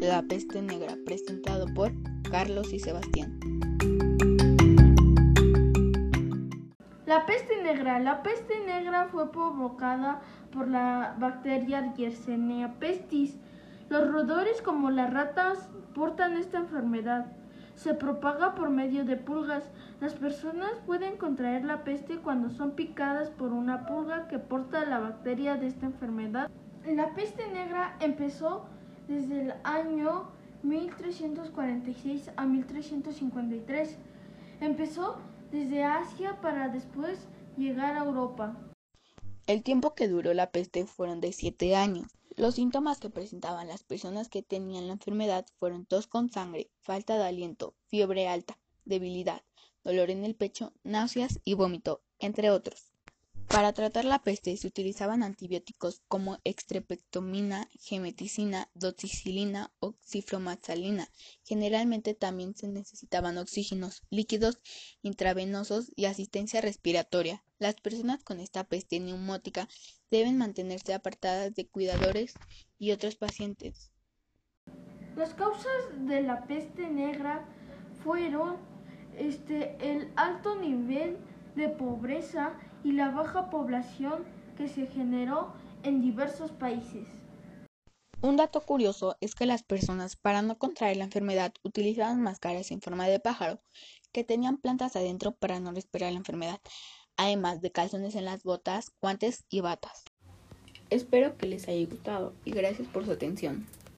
La peste negra, presentado por Carlos y Sebastián. La peste negra. La peste negra fue provocada por la bacteria Yersinia pestis. Los roedores como las ratas portan esta enfermedad. Se propaga por medio de pulgas. Las personas pueden contraer la peste cuando son picadas por una pulga que porta la bacteria de esta enfermedad. La peste negra empezó desde el año 1346 a 1353. Empezó desde Asia para después llegar a Europa. El tiempo que duró la peste fueron de siete años. Los síntomas que presentaban las personas que tenían la enfermedad fueron tos con sangre, falta de aliento, fiebre alta, debilidad, dolor en el pecho, náuseas y vómito, entre otros. Para tratar la peste se utilizaban antibióticos como extrepectomina, gemeticina, doxicilina o ciflomaxalina. Generalmente también se necesitaban oxígenos, líquidos intravenosos y asistencia respiratoria. Las personas con esta peste neumótica deben mantenerse apartadas de cuidadores y otros pacientes. Las causas de la peste negra fueron este, el alto nivel de pobreza y la baja población que se generó en diversos países. Un dato curioso es que las personas, para no contraer la enfermedad, utilizaban máscaras en forma de pájaro, que tenían plantas adentro para no respirar la enfermedad, además de calzones en las botas, guantes y batas. Espero que les haya gustado y gracias por su atención.